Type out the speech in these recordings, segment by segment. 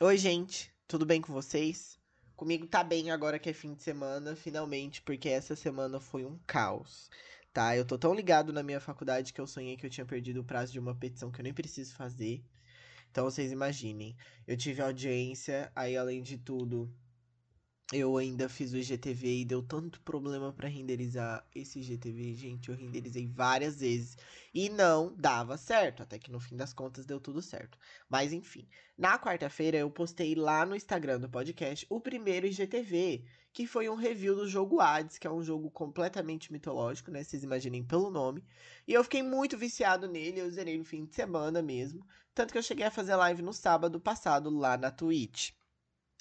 Oi, gente, tudo bem com vocês? Comigo tá bem agora que é fim de semana, finalmente, porque essa semana foi um caos, tá? Eu tô tão ligado na minha faculdade que eu sonhei que eu tinha perdido o prazo de uma petição que eu nem preciso fazer. Então vocês imaginem, eu tive audiência, aí além de tudo, eu ainda fiz o IGTV e deu tanto problema para renderizar esse IGTV, gente. Eu renderizei várias vezes e não dava certo. Até que no fim das contas deu tudo certo. Mas enfim, na quarta-feira eu postei lá no Instagram do podcast o primeiro IGTV, que foi um review do jogo Hades, que é um jogo completamente mitológico, né? Vocês imaginem pelo nome. E eu fiquei muito viciado nele, eu zerei no fim de semana mesmo. Tanto que eu cheguei a fazer live no sábado passado lá na Twitch.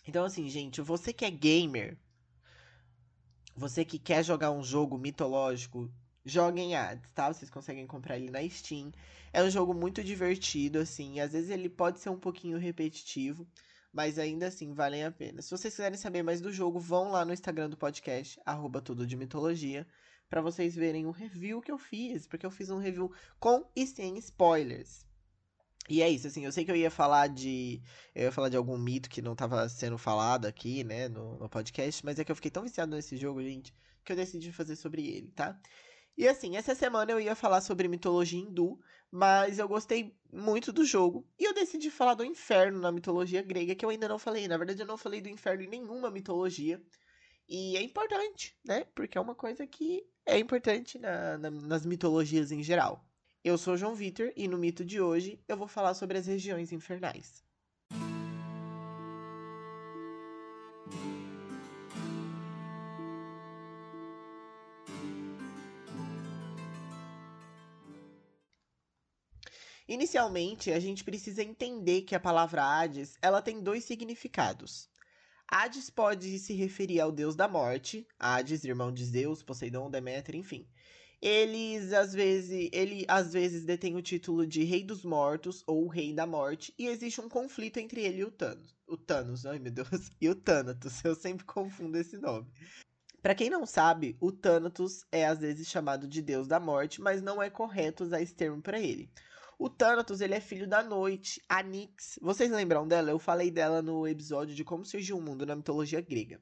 Então, assim, gente, você que é gamer, você que quer jogar um jogo mitológico, joguem Hades, tá? Vocês conseguem comprar ele na Steam. É um jogo muito divertido, assim. Às vezes ele pode ser um pouquinho repetitivo, mas ainda assim valem a pena. Se vocês quiserem saber mais do jogo, vão lá no Instagram do podcast, arroba tudo de mitologia, para vocês verem o review que eu fiz, porque eu fiz um review com e sem spoilers. E é isso, assim, eu sei que eu ia falar de. Eu ia falar de algum mito que não estava sendo falado aqui, né, no, no, podcast, mas é que eu fiquei tão viciado nesse jogo, gente, que eu decidi fazer sobre ele, tá? E assim, essa semana eu ia falar sobre mitologia hindu, mas eu gostei muito do jogo. E eu decidi falar do inferno na mitologia grega, que eu ainda não falei. Na verdade, eu não falei do inferno em nenhuma mitologia. E é importante, né? Porque é uma coisa que é importante na, na, nas mitologias em geral. Eu sou João Vitor e no mito de hoje eu vou falar sobre as regiões infernais. Inicialmente, a gente precisa entender que a palavra Hades, ela tem dois significados. Hades pode se referir ao deus da morte, Hades, irmão de Zeus, Poseidon, Deméter, enfim. Eles às vezes, ele às vezes detém o título de Rei dos Mortos ou Rei da Morte e existe um conflito entre ele e o Thanos. O Thanos, ai meu Deus, e o Thanatos, eu sempre confundo esse nome. Para quem não sabe, o Thanatos é às vezes chamado de Deus da Morte, mas não é correto usar esse termo para ele. O Thanatos, ele é filho da noite, a Nix. Vocês lembram dela? Eu falei dela no episódio de como surgiu o mundo na mitologia grega.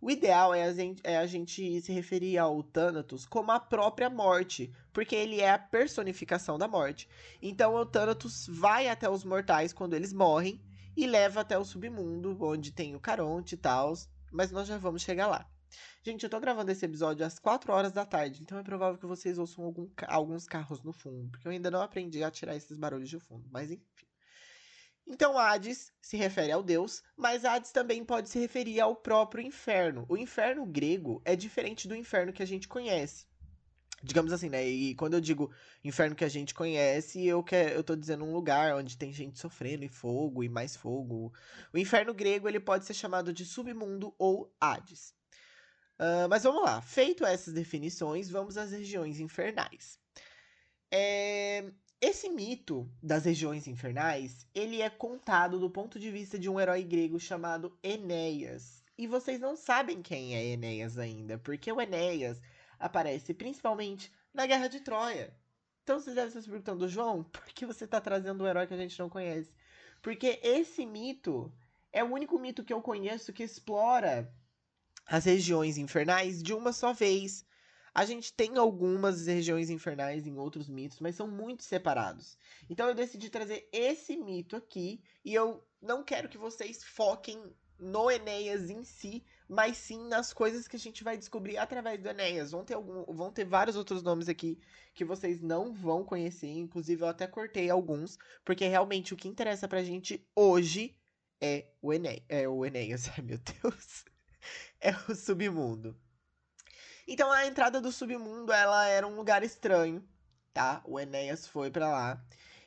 O ideal é a, gente, é a gente se referir ao Thanatos como a própria morte, porque ele é a personificação da morte. Então o Thanatos vai até os mortais quando eles morrem e leva até o submundo, onde tem o Caronte e tal, mas nós já vamos chegar lá. Gente, eu tô gravando esse episódio às 4 horas da tarde, então é provável que vocês ouçam algum, alguns carros no fundo, porque eu ainda não aprendi a tirar esses barulhos de fundo, mas enfim. Então Hades se refere ao deus, mas Hades também pode se referir ao próprio inferno. O inferno grego é diferente do inferno que a gente conhece. Digamos assim, né? E quando eu digo inferno que a gente conhece, eu, quer, eu tô dizendo um lugar onde tem gente sofrendo e fogo e mais fogo. O inferno grego ele pode ser chamado de submundo ou Hades. Uh, mas vamos lá. Feito essas definições, vamos às regiões infernais. É, esse mito das regiões infernais, ele é contado do ponto de vista de um herói grego chamado Enéas. E vocês não sabem quem é Enéas ainda, porque o Enéas aparece principalmente na Guerra de Troia. Então vocês devem estar se perguntando, João, por que você está trazendo um herói que a gente não conhece? Porque esse mito é o único mito que eu conheço que explora as regiões infernais de uma só vez. A gente tem algumas regiões infernais em outros mitos, mas são muito separados. Então eu decidi trazer esse mito aqui e eu não quero que vocês foquem no Enéas em si, mas sim nas coisas que a gente vai descobrir através do Enéas. Vão ter, algum, vão ter vários outros nomes aqui que vocês não vão conhecer, inclusive eu até cortei alguns, porque realmente o que interessa pra gente hoje é o Enéas. É o Enéas, ai meu Deus. É o submundo. Então a entrada do submundo, ela era um lugar estranho, tá? O Enéas foi para lá.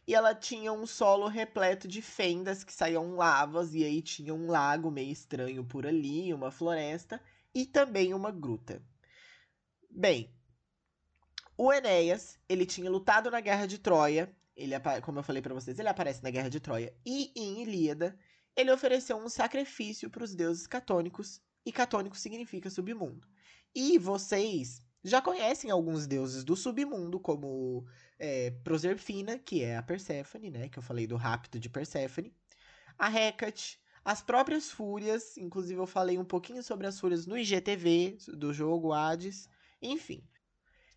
E ela tinha um solo repleto de fendas que saíam lavas e aí tinha um lago meio estranho por ali, uma floresta e também uma gruta. Bem, o Enéas, ele tinha lutado na Guerra de Troia, ele como eu falei para vocês, ele aparece na Guerra de Troia e em Ilíada, ele ofereceu um sacrifício para os deuses catônicos, e catônico significa submundo. E vocês já conhecem alguns deuses do submundo, como é, Proserpina, que é a Perséfone, né? Que eu falei do rapto de Perséfone. A Hecate, as próprias fúrias, inclusive eu falei um pouquinho sobre as fúrias no IGTV do jogo Hades, enfim.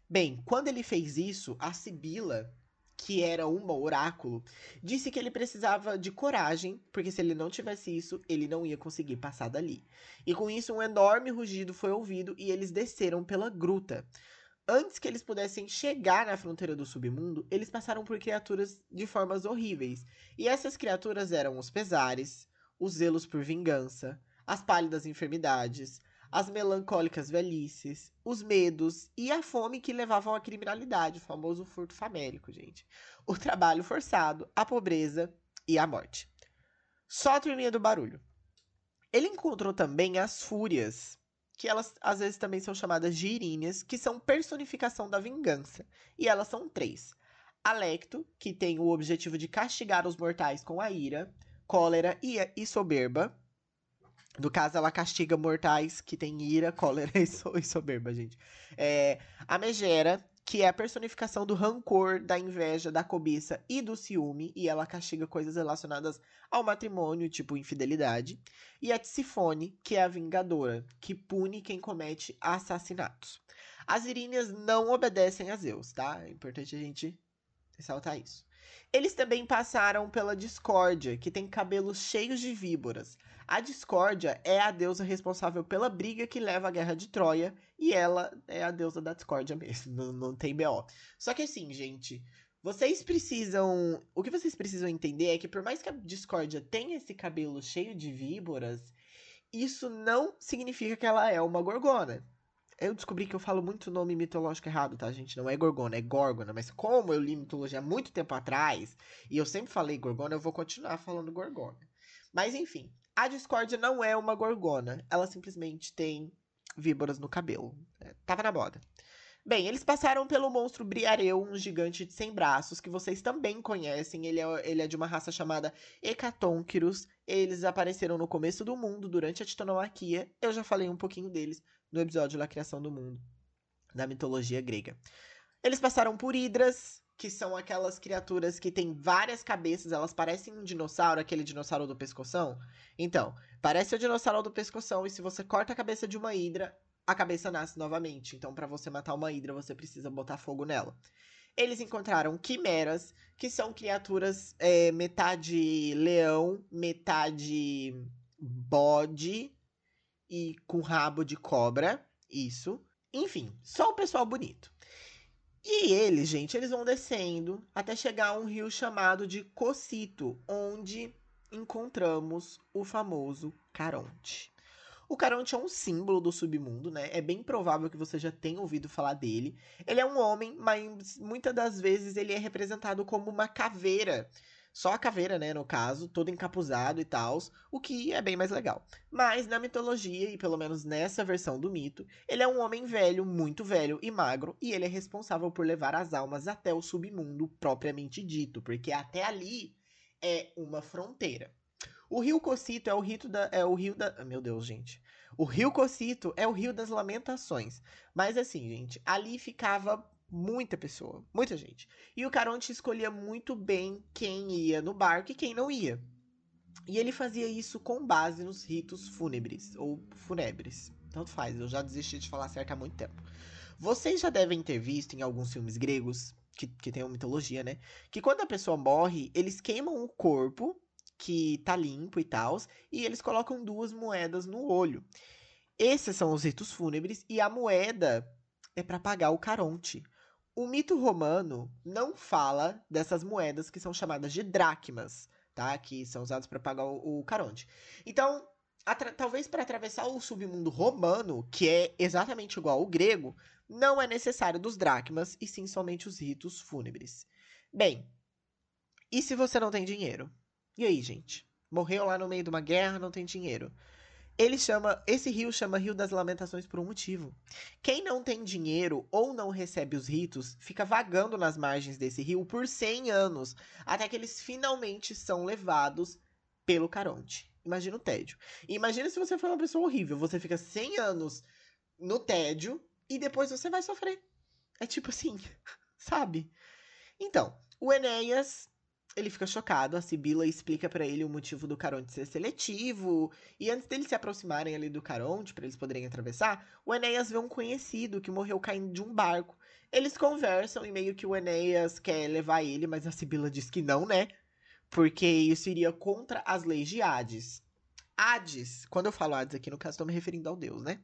Bem, quando ele fez isso, a Sibila, que era uma oráculo, disse que ele precisava de coragem, porque se ele não tivesse isso, ele não ia conseguir passar dali. E com isso, um enorme rugido foi ouvido e eles desceram pela gruta. Antes que eles pudessem chegar na fronteira do submundo, eles passaram por criaturas de formas horríveis. E essas criaturas eram os pesares, os zelos por vingança, as pálidas enfermidades, as melancólicas velhices, os medos e a fome que levavam à criminalidade, o famoso furto famélico, gente. O trabalho forçado, a pobreza e a morte. Só a turminha do barulho. Ele encontrou também as fúrias, que elas às vezes também são chamadas de Iríneas, que são personificação da vingança. E elas são três. Alecto, que tem o objetivo de castigar os mortais com a ira, cólera e, e soberba. No caso, ela castiga mortais que têm ira, cólera e, so, soberba, gente. É, a Megera, que é a personificação do rancor, da inveja, da cobiça e do ciúme, e ela castiga coisas relacionadas ao matrimônio, tipo infidelidade. E a Tsifone, que é a vingadora, que pune quem comete assassinatos. As Iríneas não obedecem a Zeus, tá? É importante a gente ressaltar isso. Eles também passaram pela Discórdia, que tem cabelos cheios de víboras. A Discórdia é a deusa responsável pela briga que leva à Guerra de Troia, e ela é a deusa da discórdia mesmo, não, não tem BO. Só que assim, gente, vocês precisam. O que vocês precisam entender é que, por mais que a discórdia tenha esse cabelo cheio de víboras, isso não significa que ela é uma gorgona. Eu descobri que eu falo muito nome mitológico errado, tá, gente? Não é Gorgona, é Górgona. Mas como eu li mitologia há muito tempo atrás, e eu sempre falei Gorgona, eu vou continuar falando Gorgona. Mas enfim, a discórdia não é uma gorgona. Ela simplesmente tem víboras no cabelo. É, tava na moda. Bem, eles passaram pelo monstro Briareu, um gigante de 100 braços, que vocês também conhecem. Ele é, ele é de uma raça chamada Hecatonquirus. Eles apareceram no começo do mundo, durante a titanomaquia. Eu já falei um pouquinho deles no episódio da criação do mundo, da mitologia grega. Eles passaram por Hidras, que são aquelas criaturas que têm várias cabeças, elas parecem um dinossauro, aquele dinossauro do pescoção. Então, parece o dinossauro do pescoção, e se você corta a cabeça de uma hidra, a cabeça nasce novamente. Então, para você matar uma hidra, você precisa botar fogo nela. Eles encontraram quimeras, que são criaturas é, metade leão, metade bode e com rabo de cobra. Isso. Enfim, só o pessoal bonito. E eles, gente, eles vão descendo até chegar a um rio chamado de Cocito, onde encontramos o famoso Caronte. O Caronte é um símbolo do submundo, né? É bem provável que você já tenha ouvido falar dele. Ele é um homem, mas muitas das vezes ele é representado como uma caveira só a caveira, né, no caso, todo encapuzado e tal, o que é bem mais legal. Mas na mitologia, e pelo menos nessa versão do mito, ele é um homem velho, muito velho e magro, e ele é responsável por levar as almas até o submundo propriamente dito, porque até ali é uma fronteira. O rio Cocito é o rito da é o rio da, meu Deus, gente. O rio Cocito é o rio das lamentações. Mas assim, gente, ali ficava Muita pessoa, muita gente. E o Caronte escolhia muito bem quem ia no barco e quem não ia. E ele fazia isso com base nos ritos fúnebres ou funebres. Tanto faz, eu já desisti de falar certo há muito tempo. Vocês já devem ter visto em alguns filmes gregos, que, que tem uma mitologia, né? Que quando a pessoa morre, eles queimam o corpo, que tá limpo e tal, e eles colocam duas moedas no olho. Esses são os ritos fúnebres, e a moeda é para pagar o Caronte. O mito romano não fala dessas moedas que são chamadas de dracmas, tá? Que são usadas para pagar o, o caronte. Então, talvez para atravessar o submundo romano, que é exatamente igual ao grego, não é necessário dos dracmas e sim somente os ritos fúnebres. Bem, e se você não tem dinheiro? E aí, gente? Morreu lá no meio de uma guerra, não tem dinheiro. Ele chama, esse rio chama Rio das Lamentações por um motivo. Quem não tem dinheiro ou não recebe os ritos fica vagando nas margens desse rio por 100 anos, até que eles finalmente são levados pelo Caronte. Imagina o tédio. Imagina se você for uma pessoa horrível, você fica 100 anos no tédio e depois você vai sofrer. É tipo assim, sabe? Então, o Enéas ele fica chocado, a Sibila explica para ele o motivo do Caronte ser seletivo, e antes deles se aproximarem ali do Caronte, para eles poderem atravessar, o Enéas vê um conhecido que morreu caindo de um barco. Eles conversam e meio que o Enéas quer levar ele, mas a Sibila diz que não, né? Porque isso iria contra as leis de Hades. Hades, quando eu falo Hades aqui, no caso, estou me referindo ao deus, né?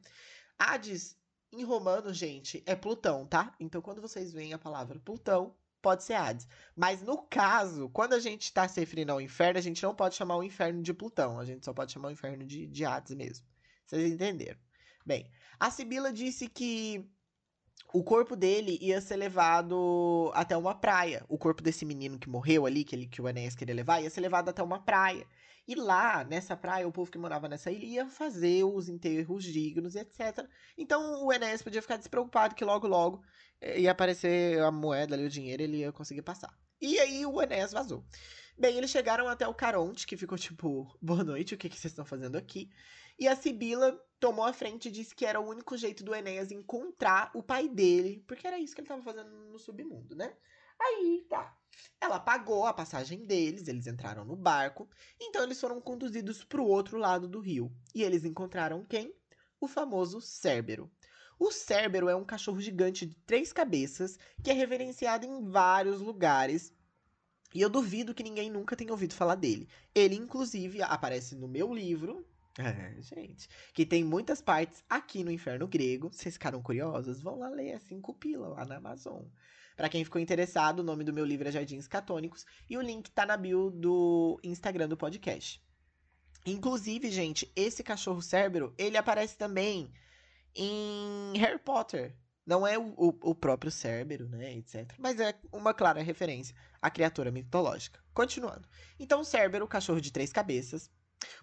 Hades, em romano, gente, é Plutão, tá? Então, quando vocês veem a palavra Plutão, pode ser Hades. Mas no caso, quando a gente está se referindo ao inferno, a gente não pode chamar o inferno de Plutão. A gente só pode chamar o inferno de, de Hades mesmo. Vocês entenderam? Bem, a Sibila disse que o corpo dele ia ser levado até uma praia. O corpo desse menino que morreu ali, que, ele, que o Enéas queria levar, ia ser levado até uma praia. E lá, nessa praia, o povo que morava nessa ilha ia fazer os enterros dignos etc. Então o Enéas podia ficar despreocupado que logo, logo eh, ia aparecer a moeda ali, o dinheiro, ele ia conseguir passar. E aí o Enéas vazou. Bem, eles chegaram até o Caronte, que ficou tipo, boa noite, o que, que vocês estão fazendo aqui? E a Sibila tomou a frente e disse que era o único jeito do Enéas encontrar o pai dele, porque era isso que ele estava fazendo no submundo, né? Aí, tá. Ela pagou a passagem deles, eles entraram no barco, então eles foram conduzidos para o outro lado do rio. E eles encontraram quem? O famoso Cérbero. O Cérbero é um cachorro gigante de três cabeças que é reverenciado em vários lugares. E eu duvido que ninguém nunca tenha ouvido falar dele. Ele, inclusive, aparece no meu livro. É, gente. Que tem muitas partes aqui no Inferno Grego. Vocês ficaram curiosos? Vão lá ler, assim, copila lá na Amazon. Para quem ficou interessado, o nome do meu livro é Jardins Catônicos e o link tá na bio do Instagram do podcast. Inclusive, gente, esse cachorro Cérbero, ele aparece também em Harry Potter. Não é o, o, o próprio Cérbero, né, etc. Mas é uma clara referência à criatura mitológica. Continuando. Então, Cérbero, cachorro de três cabeças,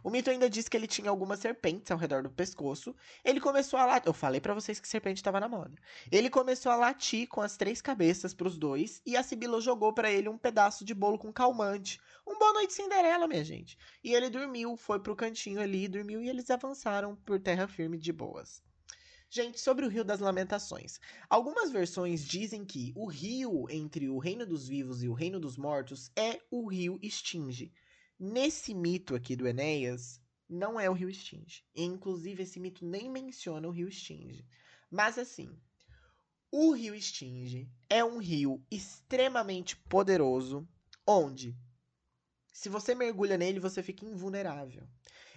o mito ainda diz que ele tinha algumas serpentes ao redor do pescoço. Ele começou a latir. Eu falei para vocês que serpente estava na moda. Ele começou a latir com as três cabeças para os dois e a Sibila jogou para ele um pedaço de bolo com calmante. Um boa noite Cinderela, minha gente. E ele dormiu, foi pro cantinho ali, dormiu e eles avançaram por terra firme de boas. Gente, sobre o Rio das Lamentações. Algumas versões dizem que o rio entre o Reino dos Vivos e o Reino dos Mortos é o rio Estinge. Nesse mito aqui do Enéas, não é o rio Estinge. Inclusive, esse mito nem menciona o rio Estinge. Mas assim, o rio Estinge é um rio extremamente poderoso, onde, se você mergulha nele, você fica invulnerável.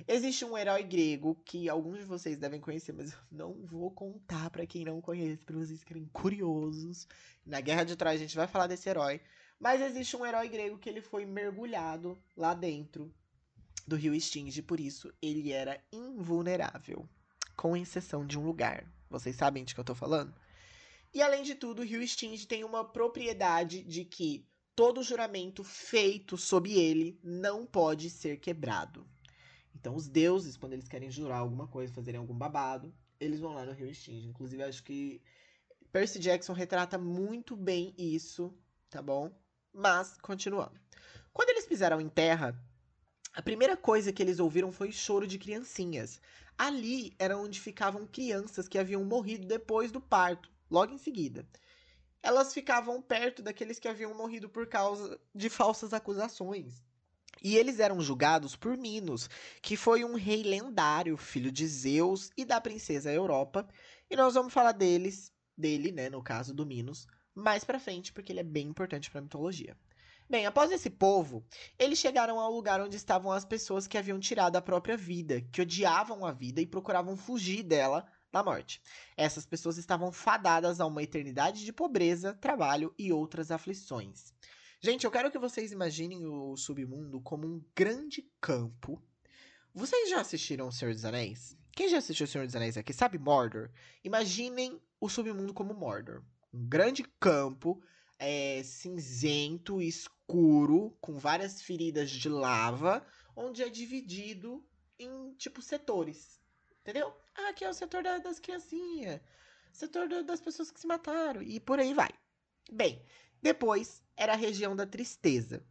Existe um herói grego que alguns de vocês devem conhecer, mas eu não vou contar para quem não conhece, para vocês ficarem curiosos. Na Guerra de Troia a gente vai falar desse herói, mas existe um herói grego que ele foi mergulhado lá dentro do rio Estinge, por isso ele era invulnerável, com exceção de um lugar. Vocês sabem de que eu tô falando? E além de tudo, o rio Estinge tem uma propriedade de que todo juramento feito sob ele não pode ser quebrado. Então, os deuses, quando eles querem jurar alguma coisa, fazerem algum babado, eles vão lá no rio Estinge. Inclusive, acho que Percy Jackson retrata muito bem isso, tá bom? Mas, continuando. Quando eles pisaram em terra, a primeira coisa que eles ouviram foi choro de criancinhas. Ali era onde ficavam crianças que haviam morrido depois do parto, logo em seguida. Elas ficavam perto daqueles que haviam morrido por causa de falsas acusações. E eles eram julgados por Minos, que foi um rei lendário, filho de Zeus e da princesa Europa. E nós vamos falar deles, dele, né, no caso do Minos, mais pra frente, porque ele é bem importante pra mitologia. Bem, após esse povo, eles chegaram ao lugar onde estavam as pessoas que haviam tirado a própria vida, que odiavam a vida e procuravam fugir dela da morte. Essas pessoas estavam fadadas a uma eternidade de pobreza, trabalho e outras aflições. Gente, eu quero que vocês imaginem o submundo como um grande campo. Vocês já assistiram O Senhor dos Anéis? Quem já assistiu O Senhor dos Anéis aqui sabe Mordor? Imaginem o submundo como Mordor um grande campo é, cinzento, escuro, com várias feridas de lava, onde é dividido em tipo setores. Entendeu? Ah, aqui é o setor da, das criancinhas, setor da, das pessoas que se mataram, e por aí vai. Bem, depois era a região da tristeza,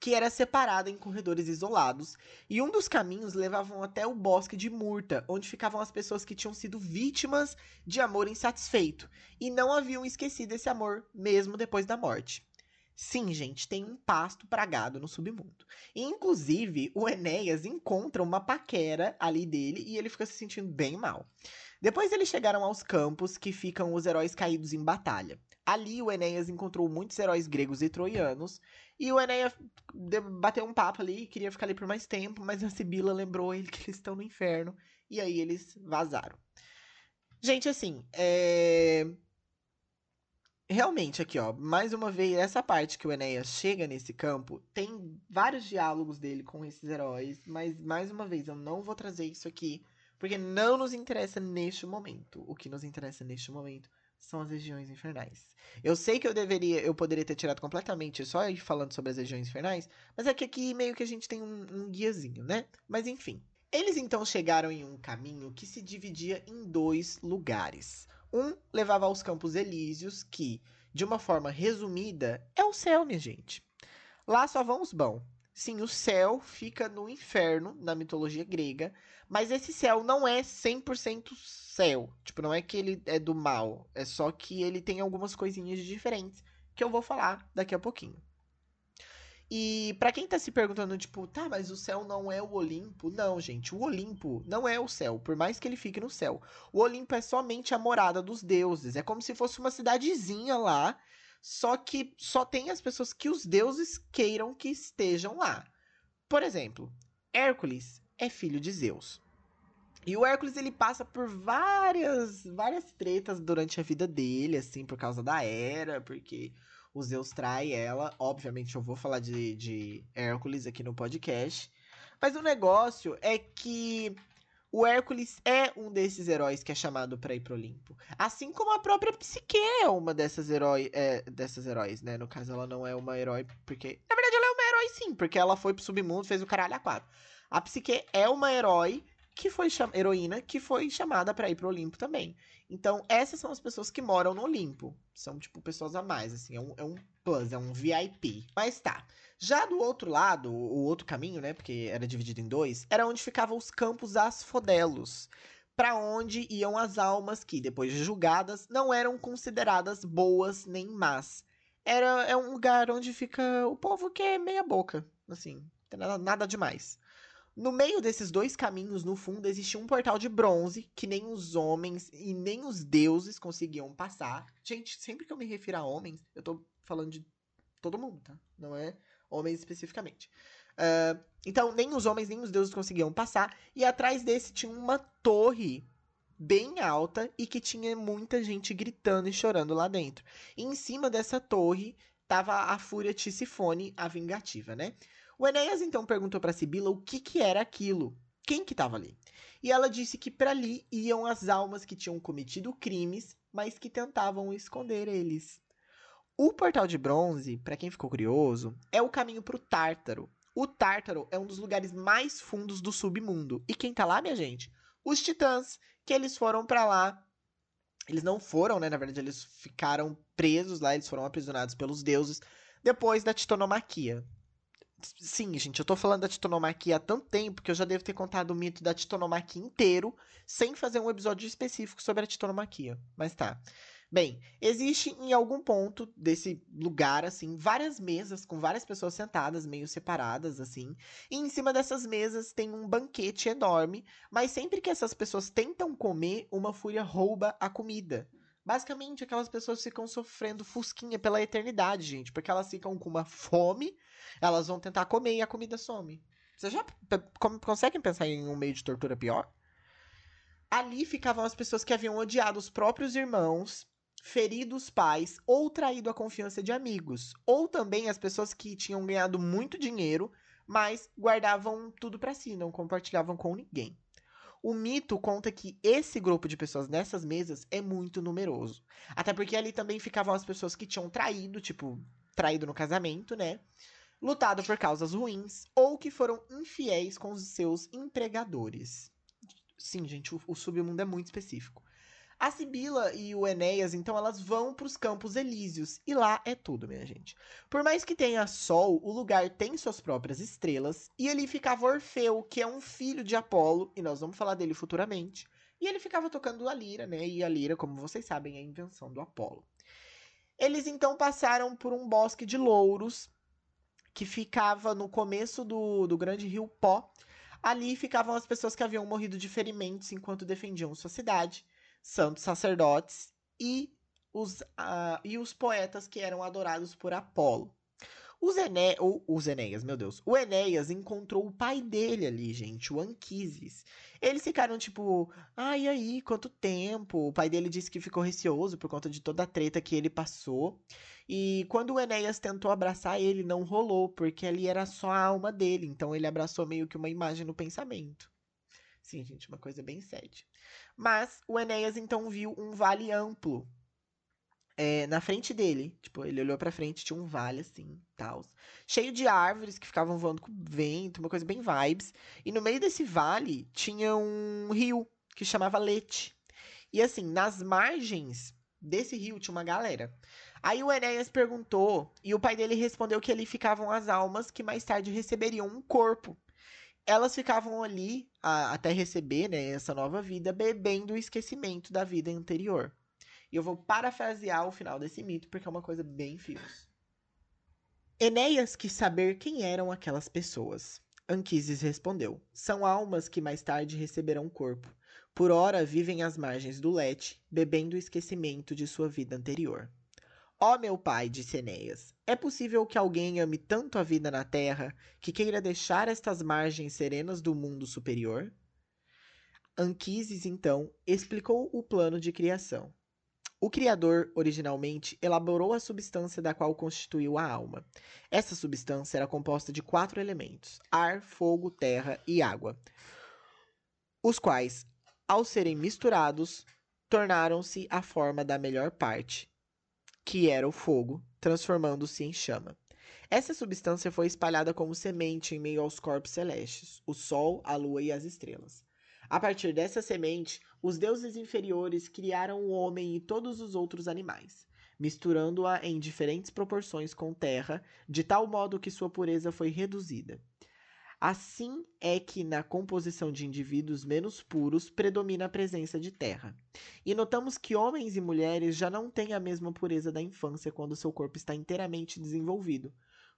que era separada em corredores isolados, e um dos caminhos levavam até o bosque de Murta, onde ficavam as pessoas que tinham sido vítimas de amor insatisfeito e não haviam esquecido esse amor mesmo depois da morte. Sim, gente, tem um pasto pra gado no submundo. Inclusive, o Enéas encontra uma paquera ali dele e ele fica se sentindo bem mal. Depois eles chegaram aos campos que ficam os heróis caídos em batalha. Ali o Enéas encontrou muitos heróis gregos e troianos, e o Enéas bateu um papo ali, queria ficar ali por mais tempo, mas a Sibila lembrou ele que eles estão no inferno, e aí eles vazaram. Gente, assim, é realmente aqui, ó, mais uma vez, essa parte que o Enéas chega nesse campo, tem vários diálogos dele com esses heróis, mas mais uma vez, eu não vou trazer isso aqui, porque não nos interessa neste momento. O que nos interessa neste momento são as regiões infernais. Eu sei que eu deveria, eu poderia ter tirado completamente só ir falando sobre as regiões infernais, mas é que aqui meio que a gente tem um, um guiazinho, né? Mas enfim. Eles então chegaram em um caminho que se dividia em dois lugares. Um levava aos Campos Elíseos, que, de uma forma resumida, é o céu, minha gente. Lá só vão os bons. Sim, o céu fica no inferno, na mitologia grega, mas esse céu não é 100% céu. Tipo, não é que ele é do mal, é só que ele tem algumas coisinhas diferentes que eu vou falar daqui a pouquinho. E para quem tá se perguntando, tipo, tá, mas o céu não é o Olimpo? Não, gente, o Olimpo não é o céu, por mais que ele fique no céu. O Olimpo é somente a morada dos deuses. É como se fosse uma cidadezinha lá, só que só tem as pessoas que os deuses queiram que estejam lá. Por exemplo, Hércules é filho de Zeus. E o Hércules ele passa por várias várias tretas durante a vida dele, assim, por causa da era, porque o Zeus trai ela. Obviamente, eu vou falar de, de Hércules aqui no podcast. Mas o negócio é que o Hércules é um desses heróis que é chamado para ir pro Olimpo. Assim como a própria Psique é uma dessas, herói, é, dessas heróis, né? No caso, ela não é uma herói porque... Na verdade, ela é uma herói sim, porque ela foi pro submundo, fez o caralho a quatro. A Psique é uma herói que foi heroína que foi chamada para ir pro Olimpo também. Então, essas são as pessoas que moram no Olimpo. São, tipo, pessoas a mais, assim, é um, é um plus, é um VIP. Mas tá. Já do outro lado, o outro caminho, né, porque era dividido em dois, era onde ficavam os campos asfodelos. Para onde iam as almas que, depois de julgadas, não eram consideradas boas nem más. Era, é um lugar onde fica o povo que é meia boca, assim, nada, nada demais. No meio desses dois caminhos, no fundo, existia um portal de bronze que nem os homens e nem os deuses conseguiam passar. Gente, sempre que eu me refiro a homens, eu tô falando de todo mundo, tá? Não é homens especificamente. Uh, então, nem os homens nem os deuses conseguiam passar. E atrás desse tinha uma torre bem alta e que tinha muita gente gritando e chorando lá dentro. E em cima dessa torre tava a Fúria Tisifone, a vingativa, né? O Enéas então perguntou para Sibila o que, que era aquilo, quem que estava ali. E ela disse que para ali iam as almas que tinham cometido crimes, mas que tentavam esconder eles. O portal de bronze, para quem ficou curioso, é o caminho para o Tártaro. O Tártaro é um dos lugares mais fundos do submundo. E quem tá lá, minha gente? Os titãs, que eles foram para lá. Eles não foram, né? Na verdade, eles ficaram presos lá, eles foram aprisionados pelos deuses depois da titanomaquia. Sim, gente, eu tô falando da titonomaquia há tanto tempo que eu já devo ter contado o mito da titonomaquia inteiro, sem fazer um episódio específico sobre a titonomaquia. Mas tá. Bem, existe em algum ponto desse lugar, assim, várias mesas com várias pessoas sentadas, meio separadas, assim. E em cima dessas mesas tem um banquete enorme, mas sempre que essas pessoas tentam comer, uma fúria rouba a comida. Basicamente, aquelas pessoas ficam sofrendo fusquinha pela eternidade, gente, porque elas ficam com uma fome elas vão tentar comer e a comida some. Vocês já conseguem pensar em um meio de tortura pior? Ali ficavam as pessoas que haviam odiado os próprios irmãos, ferido os pais ou traído a confiança de amigos, ou também as pessoas que tinham ganhado muito dinheiro, mas guardavam tudo para si, não compartilhavam com ninguém. O mito conta que esse grupo de pessoas nessas mesas é muito numeroso. Até porque ali também ficavam as pessoas que tinham traído, tipo, traído no casamento, né? lutado por causas ruins ou que foram infiéis com os seus empregadores. Sim, gente, o, o submundo é muito específico. A Sibila e o Enéas, então, elas vão para os Campos Elíseos. E lá é tudo, minha gente. Por mais que tenha sol, o lugar tem suas próprias estrelas. E ali ficava Orfeu, que é um filho de Apolo. E nós vamos falar dele futuramente. E ele ficava tocando a lira, né? E a lira, como vocês sabem, é a invenção do Apolo. Eles então passaram por um bosque de louros que ficava no começo do, do grande rio Pó. Ali ficavam as pessoas que haviam morrido de ferimentos enquanto defendiam sua cidade, santos sacerdotes e os, uh, e os poetas que eram adorados por Apolo. Os, Ené... os Enéas, meu Deus. O Enéas encontrou o pai dele ali, gente, o Anquises. Eles ficaram tipo, ai, aí, quanto tempo? O pai dele disse que ficou receoso por conta de toda a treta que ele passou. E quando o Enéas tentou abraçar ele, não rolou, porque ali era só a alma dele. Então ele abraçou meio que uma imagem no pensamento. Sim, gente, uma coisa bem séria. Mas o Enéas então viu um vale amplo é, na frente dele. Tipo, ele olhou pra frente, tinha um vale assim, tal. Cheio de árvores que ficavam voando com vento, uma coisa bem vibes. E no meio desse vale tinha um rio que chamava Lete. E assim, nas margens desse rio tinha uma galera. Aí o Enéas perguntou, e o pai dele respondeu que ali ficavam as almas que mais tarde receberiam um corpo. Elas ficavam ali a, até receber né, essa nova vida, bebendo o esquecimento da vida anterior. E eu vou parafrasear o final desse mito, porque é uma coisa bem fios. Enéas quis saber quem eram aquelas pessoas. Anquises respondeu: São almas que mais tarde receberão corpo. Por ora vivem às margens do Lete, bebendo o esquecimento de sua vida anterior. Ó oh, meu pai, disse Enéas, é possível que alguém ame tanto a vida na terra que queira deixar estas margens serenas do mundo superior? Anquises, então, explicou o plano de criação. O Criador, originalmente, elaborou a substância da qual constituiu a alma. Essa substância era composta de quatro elementos: ar, fogo, terra e água, os quais, ao serem misturados, tornaram-se a forma da melhor parte, que era o fogo, transformando-se em chama. Essa substância foi espalhada como semente em meio aos corpos celestes, o Sol, a Lua e as estrelas. A partir dessa semente, os deuses inferiores criaram o homem e todos os outros animais, misturando-a em diferentes proporções com terra, de tal modo que sua pureza foi reduzida. Assim é que na composição de indivíduos menos puros predomina a presença de terra. E notamos que homens e mulheres já não têm a mesma pureza da infância quando seu corpo está inteiramente desenvolvido,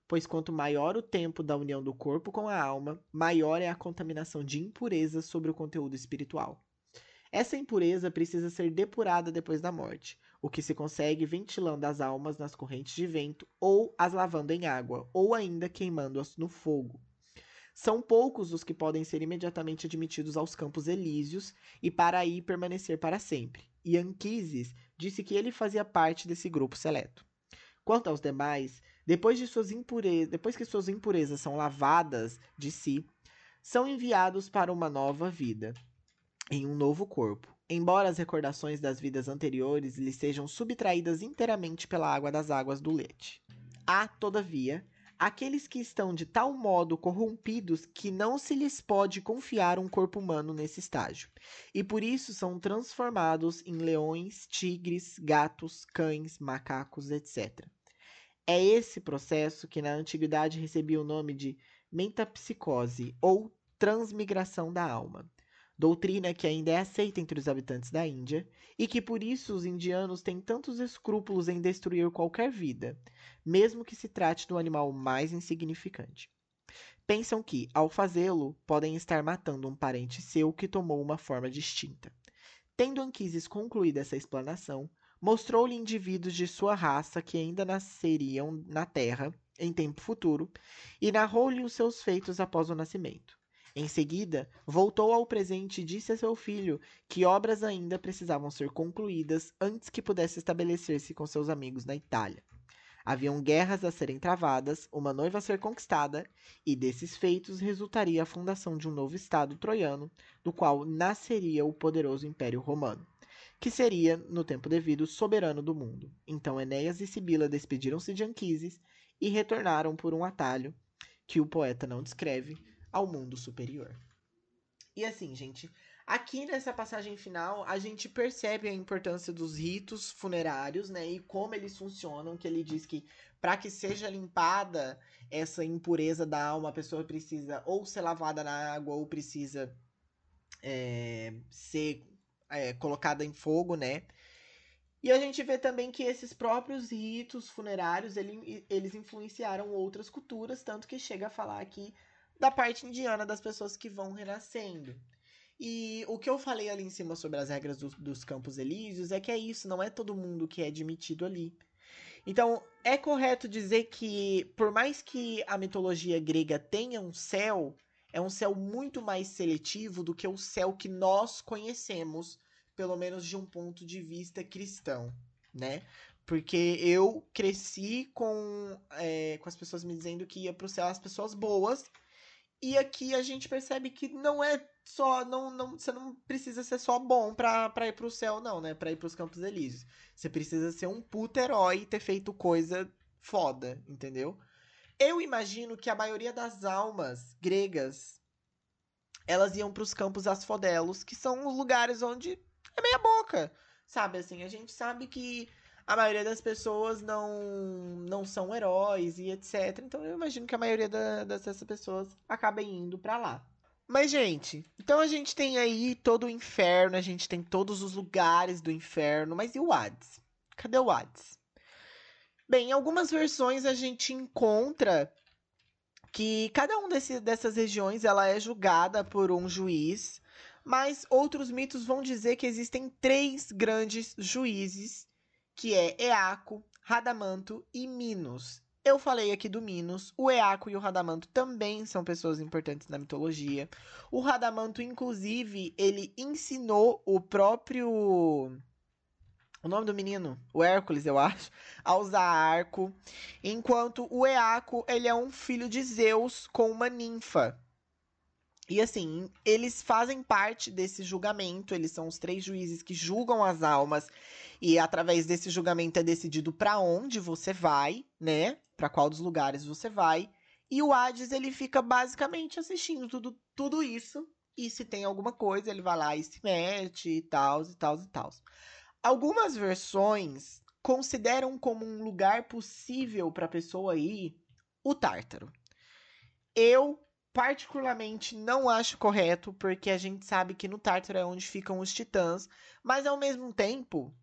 pois quanto maior o tempo da união do corpo com a alma, maior é a contaminação de impurezas sobre o conteúdo espiritual. Essa impureza precisa ser depurada depois da morte, o que se consegue ventilando as almas nas correntes de vento, ou as lavando em água, ou ainda queimando-as no fogo. São poucos os que podem ser imediatamente admitidos aos campos elíseos e para aí permanecer para sempre. E Anquises disse que ele fazia parte desse grupo seleto. Quanto aos demais, depois, de suas impurezas, depois que suas impurezas são lavadas de si, são enviados para uma nova vida, em um novo corpo. Embora as recordações das vidas anteriores lhes sejam subtraídas inteiramente pela água das águas do leite. Há, todavia, aqueles que estão de tal modo corrompidos que não se lhes pode confiar um corpo humano nesse estágio, e por isso são transformados em leões, tigres, gatos, cães, macacos, etc. É esse processo que na antiguidade recebia o nome de metapsicose ou transmigração da alma, doutrina que ainda é aceita entre os habitantes da Índia e que por isso os indianos têm tantos escrúpulos em destruir qualquer vida, mesmo que se trate do animal mais insignificante. Pensam que, ao fazê-lo, podem estar matando um parente seu que tomou uma forma distinta. Tendo Anquises concluído essa explanação, mostrou-lhe indivíduos de sua raça que ainda nasceriam na Terra em tempo futuro e narrou-lhe os seus feitos após o nascimento. Em seguida, voltou ao presente e disse a seu filho que obras ainda precisavam ser concluídas antes que pudesse estabelecer-se com seus amigos na Itália. Haviam guerras a serem travadas, uma noiva a ser conquistada, e desses feitos resultaria a fundação de um novo Estado troiano, do qual nasceria o poderoso Império Romano que seria, no tempo devido, soberano do mundo. Então Enéas e Sibila despediram-se de Anquises e retornaram por um atalho que o poeta não descreve ao mundo superior. E assim, gente, aqui nessa passagem final a gente percebe a importância dos ritos funerários, né, e como eles funcionam, que ele diz que para que seja limpada essa impureza da alma, a pessoa precisa ou ser lavada na água ou precisa é, ser é, colocada em fogo, né? E a gente vê também que esses próprios ritos funerários, ele, eles influenciaram outras culturas, tanto que chega a falar aqui da parte indiana das pessoas que vão renascendo. E o que eu falei ali em cima sobre as regras do, dos campos elíseos é que é isso, não é todo mundo que é admitido ali. Então, é correto dizer que, por mais que a mitologia grega tenha um céu, é um céu muito mais seletivo do que o céu que nós conhecemos, pelo menos de um ponto de vista cristão, né? Porque eu cresci com, é, com as pessoas me dizendo que ia pro céu as pessoas boas, e aqui a gente percebe que não é só. Não, não, você não precisa ser só bom pra, pra ir pro céu, não, né? Pra ir pros Campos Elíseos. Você precisa ser um puto herói e ter feito coisa foda, entendeu? Eu imagino que a maioria das almas gregas elas iam para os campos asfodelos, que são os lugares onde é meia boca, sabe? Assim, a gente sabe que a maioria das pessoas não não são heróis e etc. Então eu imagino que a maioria da, dessas pessoas acabem indo para lá. Mas, gente, então a gente tem aí todo o inferno, a gente tem todos os lugares do inferno, mas e o Hades? Cadê o Hades? Bem, em algumas versões a gente encontra que cada um desse, dessas regiões ela é julgada por um juiz, mas outros mitos vão dizer que existem três grandes juízes, que é Eaco, Radamanto e Minos. Eu falei aqui do Minos, o Eaco e o Radamanto também são pessoas importantes na mitologia. O Radamanto, inclusive, ele ensinou o próprio o nome do menino, o Hércules, eu acho, a usar arco, enquanto o Eaco, ele é um filho de Zeus com uma ninfa. E assim, eles fazem parte desse julgamento, eles são os três juízes que julgam as almas e através desse julgamento é decidido para onde você vai, né? Para qual dos lugares você vai. E o Hades, ele fica basicamente assistindo tudo, tudo isso. E se tem alguma coisa, ele vai lá e se mete e tal, e tal, e tal. Algumas versões consideram como um lugar possível para a pessoa ir o Tártaro. Eu particularmente não acho correto, porque a gente sabe que no Tártaro é onde ficam os titãs, mas ao mesmo tempo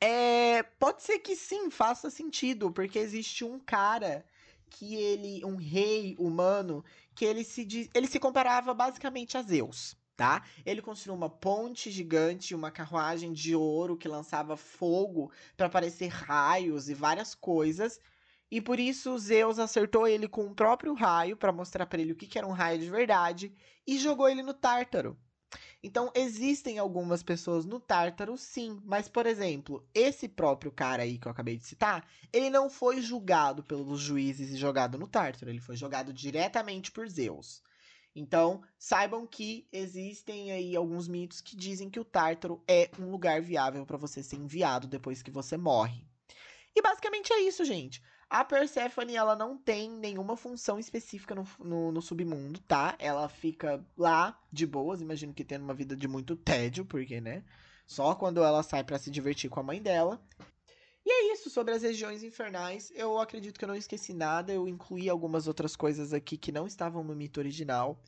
é, pode ser que sim, faça sentido, porque existe um cara que ele, um rei humano, que ele se ele se comparava basicamente a Zeus tá? Ele construiu uma ponte gigante, uma carruagem de ouro que lançava fogo para parecer raios e várias coisas. E por isso Zeus acertou ele com o próprio raio para mostrar para ele o que, era um raio de verdade e jogou ele no Tártaro. Então existem algumas pessoas no Tártaro, sim, mas por exemplo, esse próprio cara aí que eu acabei de citar, ele não foi julgado pelos juízes e jogado no Tártaro, ele foi jogado diretamente por Zeus. Então, saibam que existem aí alguns mitos que dizem que o Tártaro é um lugar viável para você ser enviado depois que você morre. E basicamente é isso, gente. A Persephone, ela não tem nenhuma função específica no, no, no, submundo, tá? Ela fica lá de boas, imagino que tendo uma vida de muito tédio, porque, né? Só quando ela sai para se divertir com a mãe dela. E é isso sobre as regiões infernais. Eu acredito que eu não esqueci nada. Eu incluí algumas outras coisas aqui que não estavam no mito original.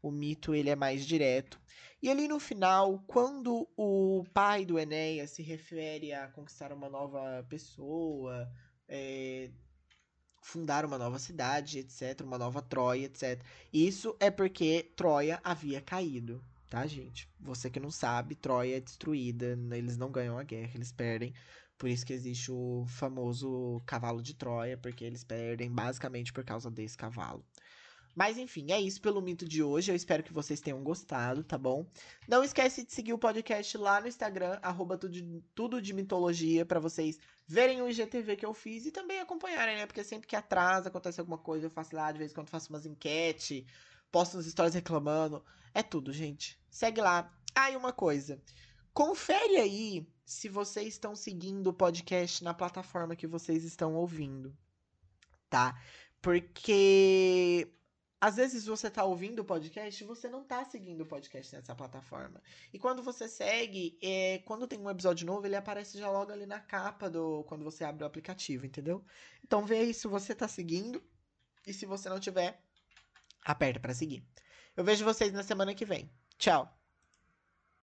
O mito ele é mais direto. E ali no final, quando o pai do Enéas se refere a conquistar uma nova pessoa, é, fundar uma nova cidade, etc., uma nova Troia, etc. Isso é porque Troia havia caído, tá, gente? Você que não sabe, Troia é destruída, eles não ganham a guerra, eles perdem. Por isso que existe o famoso cavalo de Troia, porque eles perdem basicamente por causa desse cavalo. Mas enfim, é isso pelo mito de hoje. Eu espero que vocês tenham gostado, tá bom? Não esquece de seguir o podcast lá no Instagram, arroba tudo, tudo de mitologia, para vocês verem o IGTV que eu fiz e também acompanharem, né? Porque sempre que atrasa, acontece alguma coisa, eu faço lá, de vez em quando faço umas enquetes, posto uns stories reclamando. É tudo, gente. Segue lá. Ah, e uma coisa. Confere aí se vocês estão seguindo o podcast na plataforma que vocês estão ouvindo, tá? Porque às vezes você tá ouvindo o podcast e você não tá seguindo o podcast nessa plataforma. E quando você segue, é, quando tem um episódio novo, ele aparece já logo ali na capa do quando você abre o aplicativo, entendeu? Então vê aí se você tá seguindo e se você não tiver, aperta para seguir. Eu vejo vocês na semana que vem. Tchau.